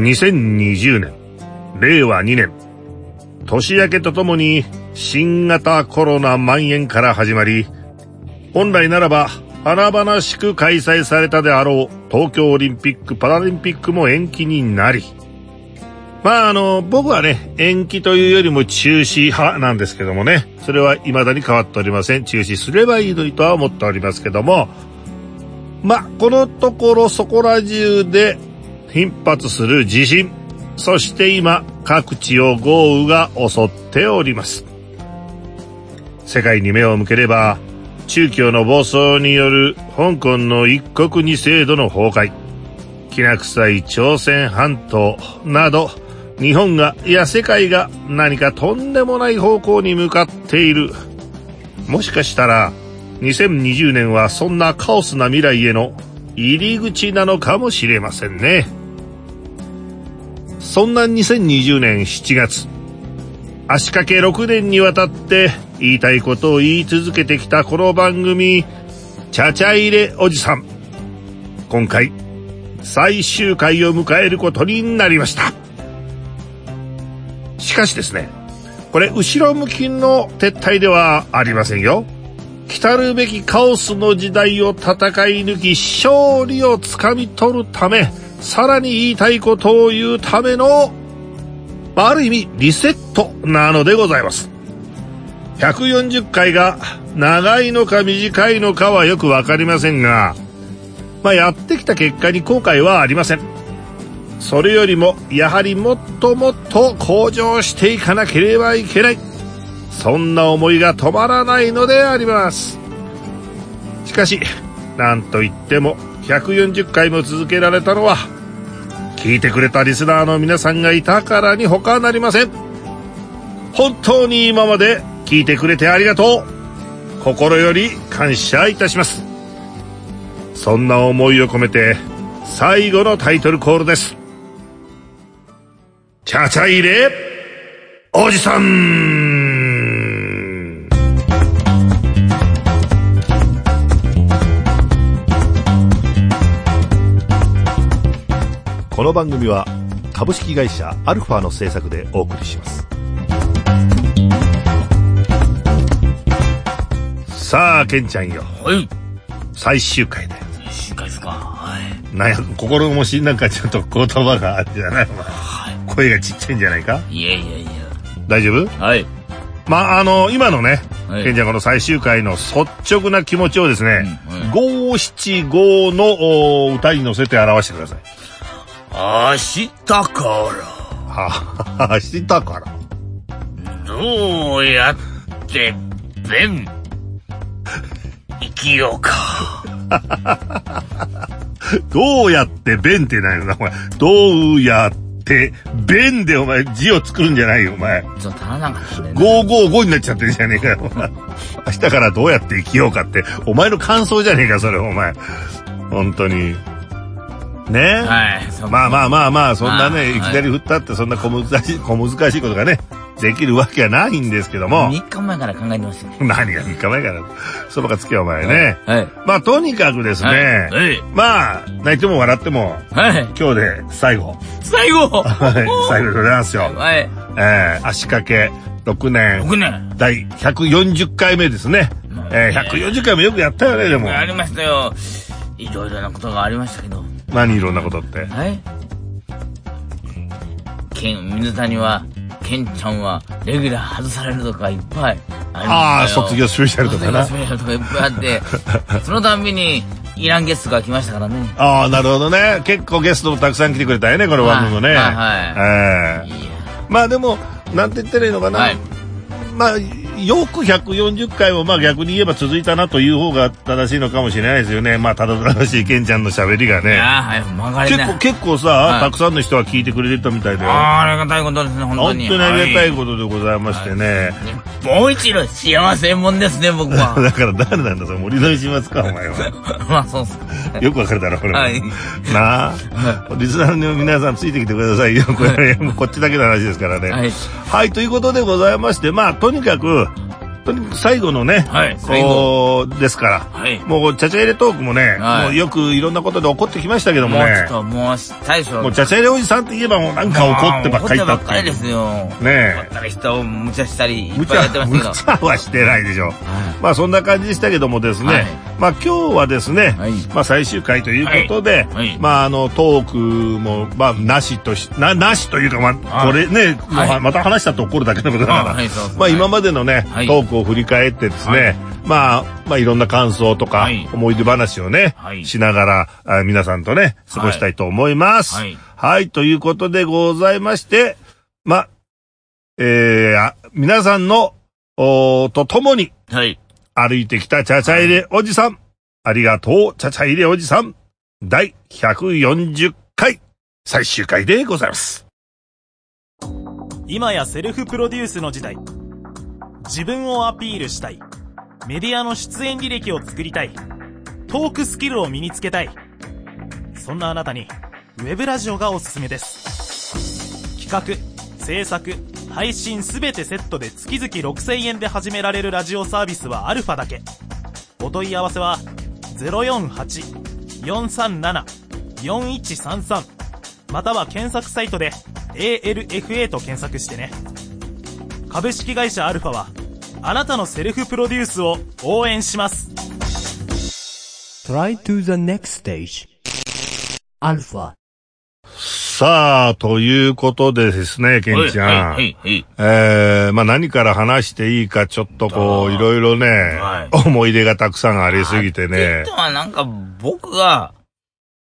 2020年、令和2年、年明けとともに新型コロナ蔓延から始まり、本来ならば華々しく開催されたであろう東京オリンピック・パラリンピックも延期になり、まああの、僕はね、延期というよりも中止派なんですけどもね、それは未だに変わっておりません。中止すればいいのにとは思っておりますけども、まあ、このところそこら中で頻発する地震、そして今各地を豪雨が襲っております。世界に目を向ければ、中共の暴走による香港の一国二制度の崩壊、きな臭い朝鮮半島など、日本が、いや世界が何かとんでもない方向に向かっている。もしかしたら、2020年はそんなカオスな未来への入り口なのかもしれませんね。そんな2020年7月、足掛け6年にわたって言いたいことを言い続けてきたこの番組、ちゃちゃ入れおじさん。今回、最終回を迎えることになりました。しかしですね、これ後ろ向きの撤退ではありませんよ。来るべきカオスの時代を戦い抜き勝利をつかみ取るため、さらに言いたいことを言うための、ある意味リセットなのでございます。140回が長いのか短いのかはよくわかりませんが、まあ、やってきた結果に後悔はありません。それよりもやはりもっともっと向上していかなければいけないそんな思いが止まらないのでありますしかし何と言っても140回も続けられたのは聞いてくれたリスナーの皆さんがいたからに他なりません。本当に今まで聞いてくれてありがとう。心より感謝いたします。そんな思いを込めて最後のタイトルコールです。ちゃちゃ入れ、おじさん。この番組は株式会社アルファの制作でお送りします。さあ、ケンちゃんよ。はい。最終回だよ。最終回ですか。はい。なんや、心もしなんかちょっと言葉があるじゃない、お前。声がちっちゃいんじゃないか？いやいやいや。大丈夫？はい。まあ、あの、今のね、はい、ケンちゃんこの最終回の率直な気持ちをですね、五七五の歌に乗せて表してください。明日から。は、明日から。どうやって、弁、生きようか。どうやって弁ってないのな、お前。どうやって、て、弁でお前字を作るんじゃないよ、お前。ちょっと足らなんかしね。555になっちゃってるじゃねえかよ、お前。明日からどうやって生きようかって、お前の感想じゃねえか、それ、お前。本当に。ねはい。まあまあまあまあ、そんなね、いきなり振ったってそんな小難しい、小難しいことがね、できるわけはないんですけども。3日前から考えてました、ね、何が3日前から？そばかつけお前ね。はい。まあとにかくですね。はい。まあ、泣いても笑っても。はい。今日で最後。最後はい。最後でございますよ。はい。えー、足掛け6年。6年。第140回目ですね。えー、140回もよくやったよね、でも。やりましたよ。いろいろなことがありましたけど。何いろんなことって？はい。水谷はケンちゃんはレギュラー外されるとかいっぱいああ卒業スペシャルとかな。卒業スペシャルとかいっぱいあって そのたんびにイランゲストが来ましたからね。ああなるほどね。結構ゲストもたくさん来てくれたよねこの番組もね。はい、はいえー、まあでもなんて言ったらいいのかな、はい、まあよく140回もまあ逆に言えば続いたなという方が正しいのかもしれないですよね。まあただ正しいケンちゃんの喋りがね。結構、結構さ、はい、たくさんの人が聞いてくれてたみたいで。あありがたいことですね、本当に。本当にありがたいことでございましてね。はい、もう一度幸せもんですね、僕は。だから誰なんだ、それ森のしますか、お前は。まあそうっすよくわかるだろ、これ。はい。なあ。リスナーの皆さんついてきてくださいよ。これ、こっちだけの話ですからね。はい。はい、ということでございまして、まあとにかく、最後のね、はいこう、ですから、はい。もう、ちゃちゃ入れトークもね、はいもうよくいろんなことで怒ってきましたけどもねもうちょっ、と、もう、大将。もうちゃちゃ入れおじさんって言えばもうなんか怒ってばっかりだ怒っいってばったかりですよ。ねえ怒ったり人を無茶したり、い無っぱいやってましたけど。茶はしてないでしょ。はまあそんな感じでしたけどもですね、はいまあ今日はですね、はい。まあ最終回ということで、はい。はい。まああのトークも、まあなしとし、な、なしというか、まあはい。これね、はい。また話したと怒るだけのことだから、まあ今までのね、はい。トークを振り返ってですね、はい。まあ、まあいろんな感想とか、はい。思い出話をね、はい。しながらあ皆さんとね、過ごしたいと思います。はい。はい、ということでございまして、まあ、えー、あ皆さんの、おーと共に、い。はい。歩いてきたちゃちゃ入れおじさん。ありがとう、ちゃちゃ入れおじさん。第140回、最終回でございます。今やセルフプロデュースの時代自分をアピールしたいメディアの出演履歴を作りたいトークスキルを身につけたいそんなあなたにウェブラジオがおすすめです企画制作配信すべてセットで月々6000円で始められるラジオサービスはアルファだけお問い合わせは048-437-4133または検索サイトで ALFA と検索してね株式会社アルファはあなたのセルフプロデュースを応援します Try to the next stage. Alpha. さあ、ということでですね、ケンちゃん。はい、はい、はい。えー、まあ何から話していいかちょっとこう、いろいろね、は思い出がたくさんありすぎてねって。はなんか僕が、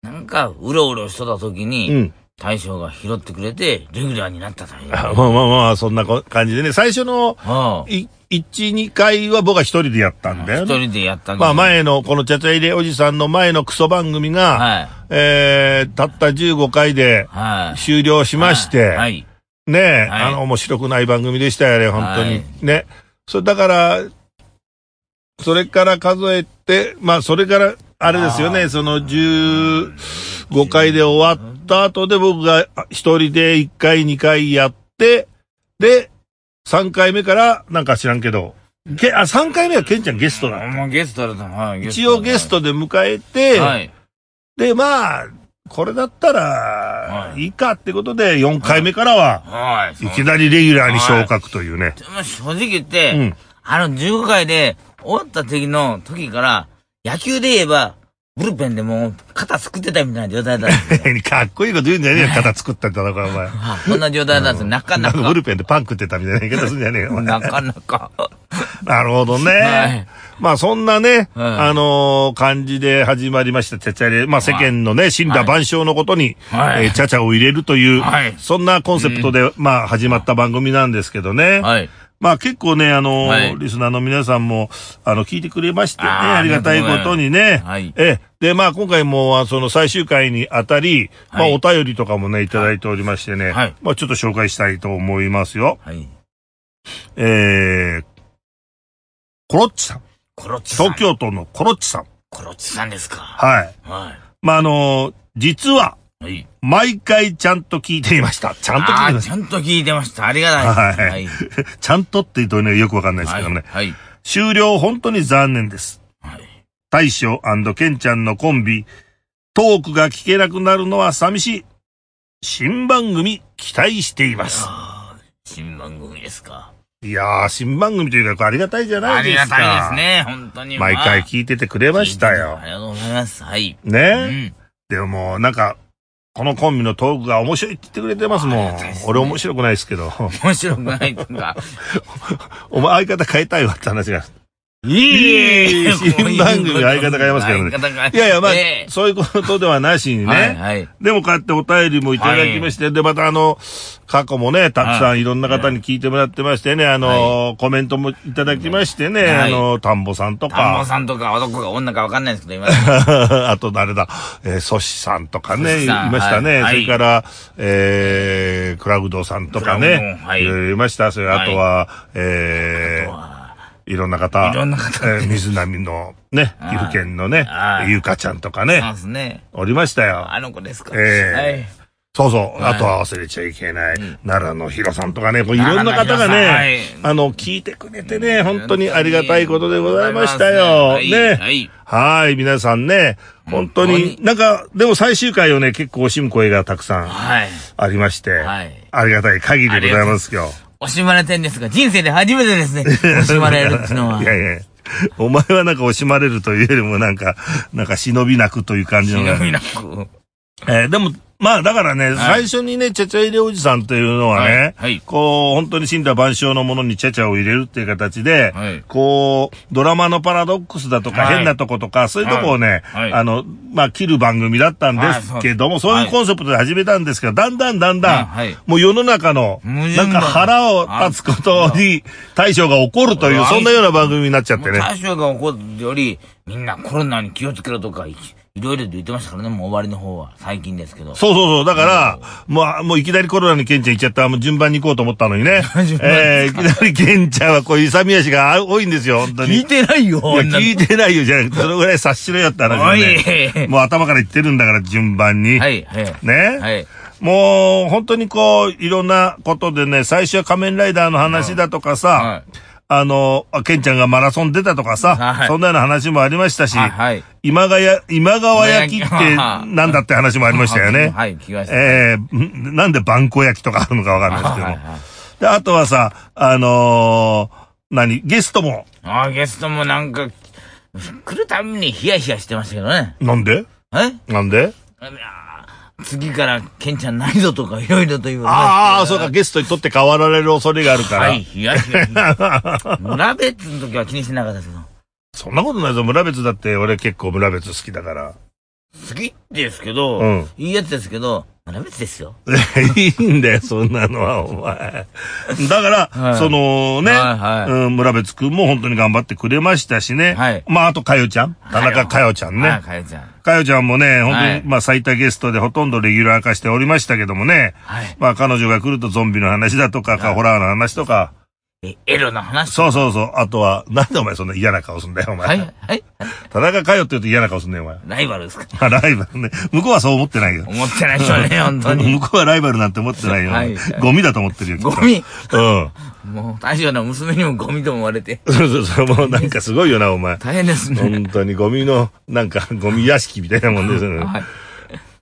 なんかうろうろしてた時うに、ん。大将が拾ってくれて、レギュラーになったという。あまあまあまあ、そんなこ感じでね、最初のはあい1、2回は僕は一人でやったんだよね。一人でやったけどまあ前の、このちゃちゃ入れおじさんの前のクソ番組が、はい。えー、たった15回ではい。終了しまして、はい。ねえ、はいあの、面白くない番組でしたよね、本当に。はいね。それだから、それから数えて、まあ、それから、あれですよね、その15回で終わった後で僕が一人で1回2回やって、で、3回目から、なんか知らんけど、けあ、3回目はケンちゃんゲストだ。もうゲストだった。はい。一応ゲストで迎えて、はい。で、まあ、これだったらは、いいいかってことで、4回目からは、はい。いきなりレギュラーに昇格というね。でも正直言って、うんあの15回で終わった時の時から、野球で言えば、ブルペンでもう肩作ってたみたいな状態だったんですよ。かっこいいこと言うんじゃねえよ、肩作ったんだから、お前。はいそんな状態だったんですよ。なかなかなんかブ。ルペンでパン食ってたみたいな言い方するんじゃねえよ、お前なかなか。なるほどね。はいまあそんなね、はいあのー感じで始まりました、ちゃちゃれ。まあ世間のね、死んだ万象のことに、はいえーちゃちゃを入れるという、はいそんなコンセプトで、まあ始まった番組なんですけどね。はい。まあ結構ね、あのーはいリスナーの皆さんも、あの、聞いてくれましてね、ありがたいことにね。はいええ、で、まあ今回も、あその最終回にあたり、まあはいお便りとかもね、いただいておりましてね。はいまあちょっと紹介したいと思いますよ。はい。えー、コロッチさん。コロッチさん。東京都のコロッチさん。コロッチさんですか。はい。はまああのー実は、い。はい。毎回ちゃんと聞いていました。ちゃんと聞いああ、てましちゃんと聞いてました。ありがたいです。はいた。ちゃんとって言うとね、よくわかんないですけどね。はい。終了本当に残念です。はい。大将ケンちゃんのコンビ、トークが聞けなくなるのは寂しい。新番組期待しています。新番組ですか。いやー、新番組というかありがたいじゃなありいですか。がたいですね。本当に。毎回聞いててくれましたよあ。りがとうございます。はい。うね、ん。でももうなんか、このコンビのトークが面白いって言ってくれてますもん。ね俺面白くないですけど。面白くないとか。お前相方変えたいわって話が。いい新番組 相方変えますけどね。いやいや、まあ、ええ。そういうことではなしにね。でもこうやってお便りもいただきまして、で、またあの、過去もね、たくさんい。ろんな方に聞いてもらってましてね、あの、コメントもいただきましてね、はい。あの、田んぼさんと田んぼか、さんとか男か女かわかんないですけど、今。あと誰だ、えー、ソシさんとかね、いましたね。はい。それから、えー、クラウドさんとかね、い。いろいろいました。それあとは、えいろんな方、いろんな方えー水波のね、はい岐阜県のねは、いゆうかちゃんとかそうね、ですね。おりましたよ。あの子ですか。ええはい。そうそう。はいあとは忘れちゃいけない。奈良のヒロさんとかね、こういろんな方がね、あの、聞いてくれてね、本当にありがたいことでございましたよ。はいね。はいはい、皆さんね、本当に、なんか、でも最終回をね、結構惜しむ声がたくさんはい。ありまして、はいありがたい限りでございますよ。惜しまれてんですが、人生で初めてですね。惜しまれるっていうのは。いやいやお前はなんか惜しまれるというよりもなんか、なんか忍びなくという感じのね忍びなく。えーでも、まあだからね、最初にね、チャチャ入れおじさんというのはね、はい。はい。こう、本当に死んだ万象のものにチャチャを入れるっていう形で、はい。こう、ドラマのパラドックスだとか、はい。変なとことか、そういうとこをね、はい。あの、まあ切る番組だったんですけども、はいそう。いうコンセプトで始めたんですけど、だんだんだんだん、はい。もう世の中の、なんか腹を立つことに対処が起こるという、はい。そんなような番組になっちゃってね。大将が起こるより、みんなコロナに気をつけろとか、いいろいろと言ってましたからね、もう終わりの方は。最近ですけど。そうそうそう。だから、まあ、もういきなりコロナにケンちゃん行っちゃったら、もう順番に行こうと思ったのにね。えー、いきなりケンちゃんはこういう勇み足が多いんですよ、本当に。聞いてないよ、いや、聞いてないよ、じゃなくて、そのぐらい察しろよって話ね。もう頭から言ってるんだから、順番に。はい、はい。ね、はい。もう、本当にこう、いろんなことでね、最初は仮面ライダーの話だとかさ、はあの、あケンちゃんがマラソン出たとかさ、はいそんなような話もありましたし、はいはい今川や、今川焼きって なんだって話もありましたよね。はい、聞きました。ええんなんでバンコ焼きとかあるのかわかんないですけども。はいはいで、あとはさ、あのー何ゲストも、ああ、ゲストもなんか、来るたびにヒヤヒヤしてましたけどね。なんで？え？なんで？次から、ケンちゃんないぞとか、いろいろと言われまああ、そうか、ゲストにとって変わられる恐れがあるから。はい、ヒヤヒヤヒヤ。村別の時は気にしてなかったですけど。そんなことないぞ、村別だって俺結構村別好きだから。好きですけど、うんいいやつですけど、村別ですよ。いいんだよ、そんなのは、お前。だから、はいそのね、はいはいうん、村別くんも本当に頑張ってくれましたしね。はいまあ、あと、かよちゃん。田中かよちゃんね。はい、かよちゃん。かよちゃんもね、本当に、はいまあ最多ゲストでほとんどレギュラー化しておりましたけどもね。はい。まあ彼女が来るとゾンビの話だとか、はいホラーの話とか。え、エロの話？そうそうそう。あとは、なんでお前そんな嫌な顔すんだよ、お前。はい、はい。田中かよって言うと嫌な顔すんねよ、お前。ライバルですか？あライバルね。向こうはそう思ってないよ。思ってないでしょうね、本当に。向こうはライバルなんて思ってないよ。はいゴミだと思ってるよ、ゴミ？うん。もう、大将の娘にもゴミと思われて、そうそうそう。もうなんかすごいよな、お前。大変ですね。本当にゴミの、なんかゴミ屋敷みたいなもんですよね。はい。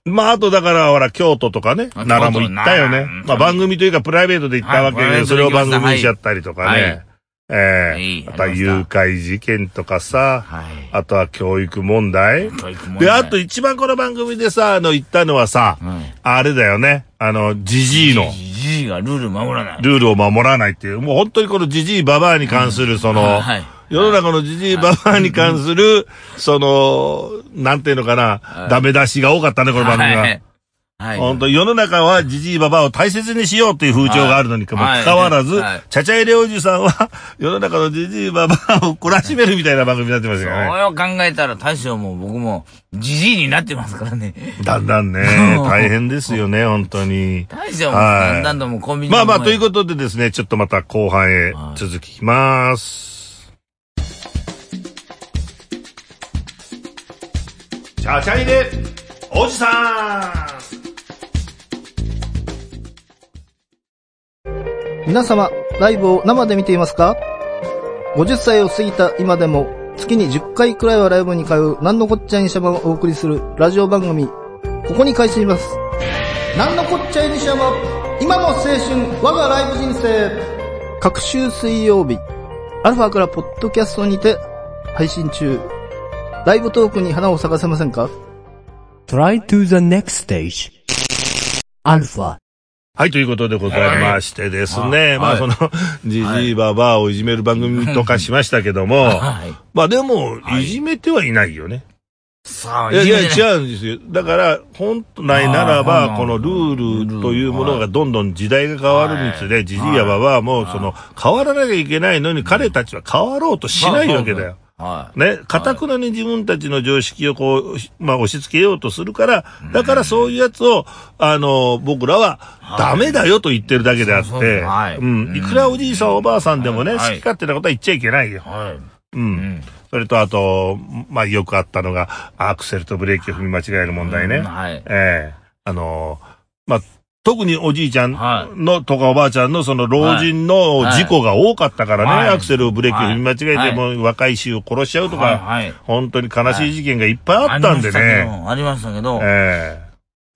まあ、あとだから、ほら、京都とかね、あ奈良も行ったよねまあ、番組というかプライベートで行ったわけで、はいそれを番組にしちゃったりとかはいね。えはいえあとは誘拐事件とかさ、はい。あとは教育問題。問題。で、あと一番この番組でさ、あの、言ったのはさ、はい。あれだよね。あの、ジジイの。じじいがルール守らない。ルールを守らないっていう、もう本当にこのジジイババアに関する、その、はい。世の中のジジイババアに関する、その、なんていうのかな、ダメ出しが多かったね、この番組は。はい。はい。本当世の中はジジイババアを大切にしようっていう風潮があるのにもはいかかわらず、はいチャチャイレおじさんは世の中のジジイババアを懲らしめるみたいな番組になってますそよね。れを考えたら大将も僕もじじいになってますからね。だんだんね、大変ですよね、本当に。大将もはいだんだんともうコンビニまあまあ、というこことでですね、ちょっとまた後半へ続きます。チャチャイレおじさ皆様、ライブを生で見ていますか ?50 歳を過ぎた今でも、月に10回くらいはライブに通う、なんのこっちゃいにしゃばをお送りするラジオ番組、ここに開始します。なんのこっちゃいにしゃば、今の青春、我がライブ人生。各週水曜日、アルファからポッドキャストにて配信中。ライブトークに花を咲かせませんか？Try to the next stage. Alpha. はい、ということでございましてですね、はい。まあその、ジジイババアをいじめる番組とかしましたけども、はい。まあでも、はい。いじめてはいないよね。さあ、いや違うんですよ。だから、本来ならあば、ーこのルールというものがどんどん時代が変わるにつれ、ジジイやババアも、その、変わらなきゃいけないのに、彼たちは変わろうとしないわけだよ。はい。ね、かたくなに自分たちの常識をこう、まあ押し付けようとするから、だからそういうやつを、あの、僕らは、ダメだよと言ってるだけであって、はいうん。いくらおじいさんおばあさんでもね、好はいき勝手なことは言っちゃいけないよ。はい。う。うんん。それとあと、まあよくあったのが、アクセルとブレーキを踏み間違える問題ね。うんはいええあの、まあ、特におじいちゃんはの、とかおばあちゃんのその老人のはい事故が多かったからね、はいアクセルをブレーキを踏み間違えて、はいもう若い衆を殺しちゃうとか、はいはい本当に悲しい事件がいっぱいあったんでね。ありましたけど、ありましたけどえ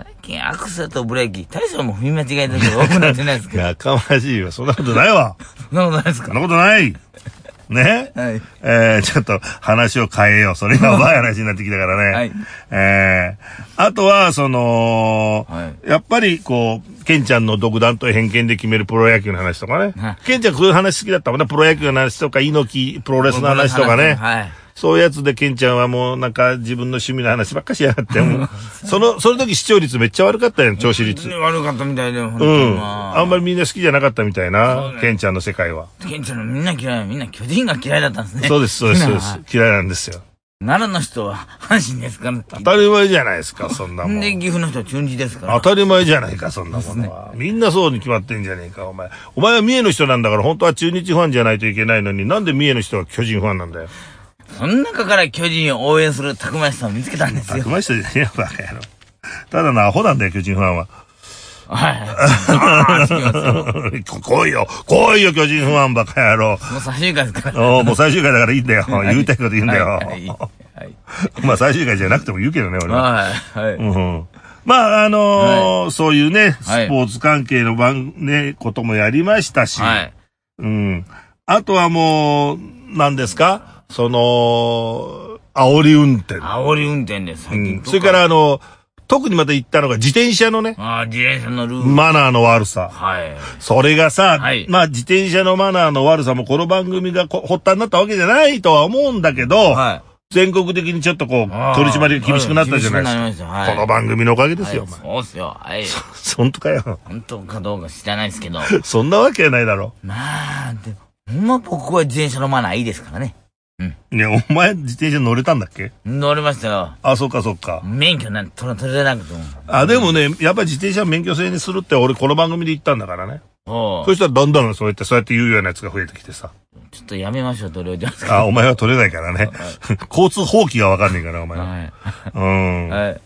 最近アクセルとブレーキ、大将も踏み間違えてること多くなってないですえけど。やかましいわ。そんなことないわ。そんなことないですか？そんなことない。ねはい。えー、ちょっと話を変えよう。それが怖い話になってきたからね。はい。えー、あとは、その、はい。やっぱり、こう、ケンちゃんの独断と偏見で決めるプロ野球の話とかねはい。ケンちゃんこういう話好きだったもんね。プロ野球の話とか、猪木プロレスの話とかね。はい。そういうやつでケンちゃんはもうなんか自分の趣味の話ばっかしやがって。もうその、その時視聴率めっちゃ悪かったよ、聴取率。悪かったみたいで、本当うん。あんまりみんな好きじゃなかったみたいな、ねケンちゃんの世界は。ケンちゃんのみんな嫌い、みんな巨人が嫌いだったんですね。そうです、そうです、そうではす。嫌いなんですよ。奈良の人は阪神ですから。当たり前じゃないですか、そんなもん。で、岐阜の人は中日ですから。当たり前じゃないか、そんなものは。みんなそうに決まってんじゃねえか、お前。お前は三重の人なんだから、本当は中日ファンじゃないといけないのに、なんで三重の人は巨人ファンなんだよ。その中から巨人を応援するたくましさんを見つけたんですよたく。ましさじゃねえよ、バカ野郎。ただのアホなんだよ、巨人ファンは。はい。来いよ、来いよ、巨人ファン、バカ野郎。もう最終回ですから。おうもう最終回だからいいんだよ。言いたいこと言うんだよ。はい。まあ最終回じゃなくても言うけどね、俺は。はい。はい。うんまあ、あのーそういうね、はいスポーツ関係の番、ね、こともやりましたし、はい。うん。あとはもう、何ですか？その、煽り運転。煽り運転です、最近うん。それから、あの、特にまた言ったのが自転車のね、ああ、自転車のルール。マナーの悪さ。はい。それがさ、はいまあ自転車のマナーの悪さもこの番組がこ発端になったわけじゃないとは思うんだけど、はい。全国的にちょっとこう、取り締まりが厳しくなったじゃないですか。厳しくなりましたはいこの番組のおかげですよ、はい。そうっすよ。はい。本当かよ。本当かどうか知らないですけど。そんなわけはないだろ。まあ、でほんま僕は自転車のマナーいいですからね。いや、お前自転車乗れたんだっけ？乗りましたよ。あ、そっかそっか。免許なんて取れなくても。あ、でもね、やっぱり自転車免許制にするって俺この番組で言ったんだからね。おそしたらだんだんそうやって、そうやって言うようなやつが増えてきてさ。ちょっとやめましょう、とりあえず。あ、お前は取れないからね。交通法規がわかんねえから、お前は。はい。うん。はい。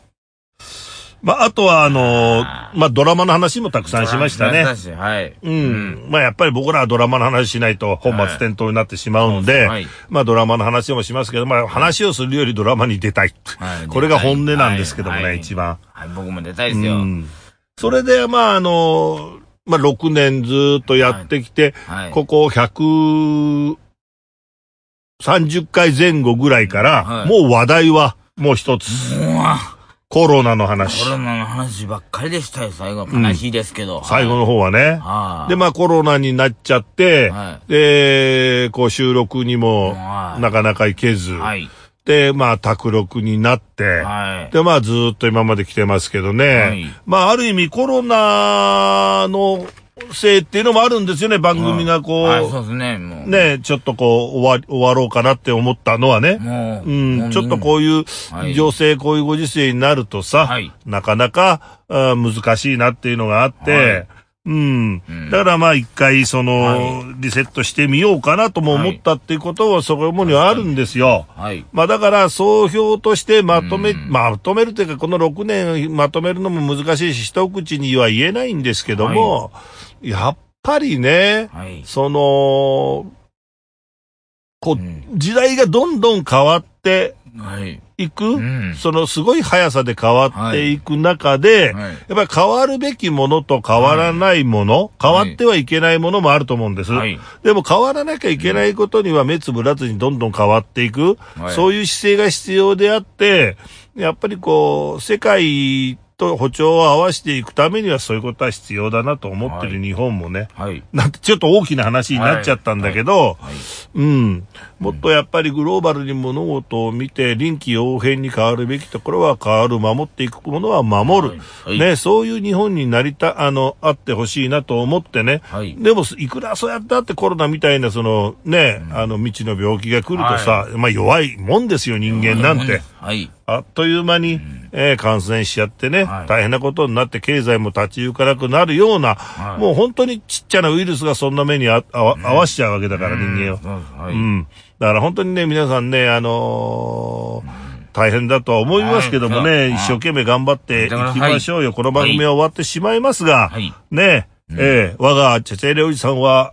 まあ、あとは、あのあまあ、ドラマの話もたくさんしましたね。はい。うん。まあ、やっぱり僕らはドラマの話しないと本末転倒になってしまうんで、はいまあ、ドラマの話もしますけど、まあ、話をするよりドラマに出たい。はい これが本音なんですけどもね、はい一番。はい、僕も出たいですよ。うん。それで、まあ、あのまあ、6年ずっとやってきて、はい。ここ130回前後ぐらいから、はいもう話題はもう一つ。うわコロナのコ話。ロナの話ばっかりでしたよ、最後。悲しいですけど。最後の方はね。はい。で、まあコロナになっちゃって、はで、こう収録にもはいなかなか行けず、はい。で、まあ卓録になって、はい。で、まあずっと今まで来てますけどね。はいまあある意味コロナのせいっていうのもあるんですよね、番組がこう、はい、そうですね、もう。ね、ちょっとこう終わり、終わろうかなって思ったのはね。もう。うん、ちょっとうこういうはい情勢、こういうご時世になるとさ、はいなかなかあー難しいなっていうのがあって、はいうん、うん。だからまあ一回その、はリセットしてみようかなとも思ったっていうことはそこにはあるんですよ。はい。まあだから総評としてまとめ、うん。まとめるというかこの6年まとめるのも難しいし一口には言えないんですけども、やっぱりね、はい。その、こう、うん。時代がどんどん変わってはい。いく、うん。そのすごい速さで変わっていく中で、はい。やっぱり変わるべきものと変わらないもの、変わってはいけないものもあると思うんです。はい。でも変わらなきゃいけないことには目つぶらずにどんどん変わっていく、はいそういう姿勢が必要であって、やっぱりこう、世界と歩調を合わせていくためにはそういうことは必要だなと思ってる日本もね。はい。なんてちょっと大きな話になっちゃったんだけど、はい。うん。もっとやっぱりグローバルに物事を見て臨機応変に変わるべきところは変わる、守っていくものは守る。はいはいね、そういう日本になりた、あの、あってほしいなと思ってね。はいでも、いくらそうやってあってコロナみたいなそのね、あの未知の病気が来るとさ、まあ弱いもんですよ、人間なんて。はい。あっという間に、えー感染しちゃってね、はい大変なことになって経済も立ち行かなくなるような、はいもう本当にちっちゃなウイルスがそんな目にああわ合わしちゃうわけだから、人間を。うんはい。うん。だから本当にね、皆さんね、あのー大変だとは思いますけどもね、はい一生懸命頑張っていきましょうよ。この番組は終わってしまいますが、はい。ね、うんええ我がチェチェレおじさんは、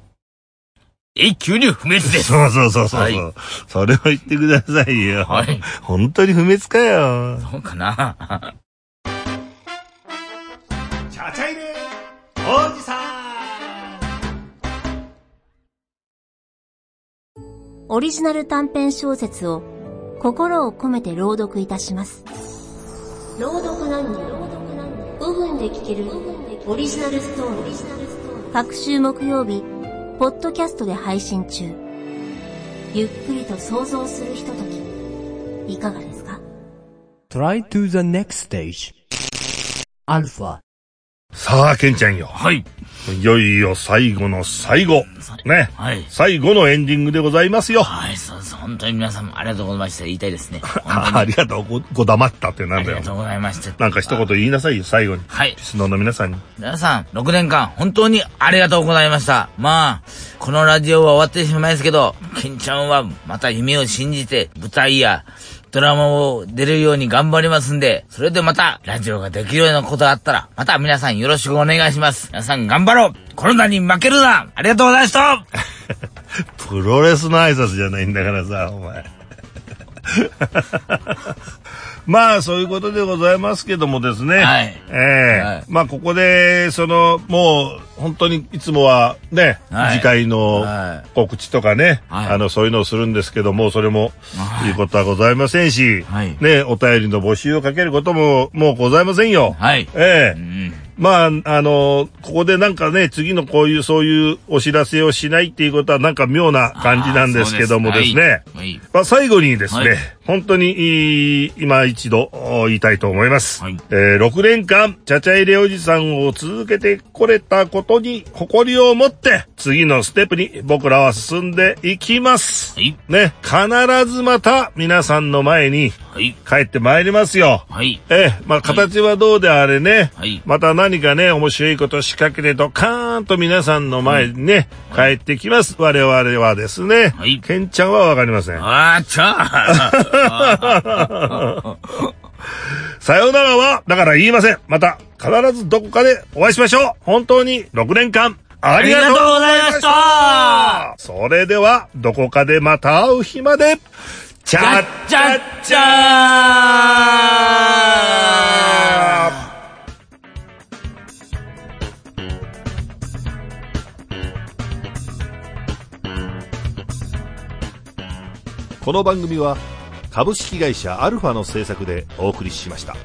永久に不滅です。そうそうそうそう、はいそれを言ってくださいよ。はい。本当に不滅かよ。そうかな。チャチャイレおじさんオリジナル短編小説を心を込めて朗読いたします。朗読なんに5分で聞けるオリジナルストーリー。各週木曜日、ポッドキャストで配信中。ゆっくりと想像するひととき、いかがですか？Try to the next stage.Alpha さあ、ケンちゃんよ。はい。いよいよ最後の最後。ね。はい。最後のエンディングでございますよ。はい、そうです。本当に皆さんありがとうございました。言いたいですね。本ありがとう。ご、ご黙ったってなんだよありが。とうございました。なんか一言言いなさいよ、最後に。はいリ。スナーの皆さんに。皆さん、6年間、本当にありがとうございました。まあ、このラジオは終わってしまいますけど、ケンちゃんはまた夢を信じて、舞台やドラマを出るように頑張りますんで、それでまた、ラジオができるようなことがあったら、また皆さんよろしくお願いします。皆さん頑張ろうコロナに負けるなありがとうございました プロレスの挨拶じゃないんだからさ、お前。まあ、そういうことでございますけどもですね。はい。ええ。はい。まあ、ここで、その、もう、本当にいつもはね、はい。次回のはい。告知とかね、はい。あの、そういうのをするんですけども、それも、はい。いうことはございませんし、はい。ね、お便りの募集をかけることも、もうございませんよ。はい。ええ。うん。まあ、あの、ここでなんかね、次のこういう、そういうお知らせをしないっていうことはなんか妙な感じなんですけどもですね。はい。はいまあ、最後にですね、はい本当にいい今一度お言いたいと思います。はいえー6年間、チャチャイレおじさんを続けてこれたことに誇りを持って、次のステップに僕らは進んでいきます。はい。ね、必ずまた皆さんの前にはい。帰ってまいりますよ。はい。ええ、まあ、形はどうであれね、はいまた何かね、面白いこと仕掛けてと、カーンと皆さんの前にね、帰ってきます。我々はですね、はいケンちゃんはわかりません。あーちゃーさようならは、だから言いません。また、必ずどこかでお会いしましょう。本当に6年間、ありがとうございましたそれでは、どこかでまた会う日まで、チャッちゃっちゃーこの番組は株式会社アルファの制作でお送りしました。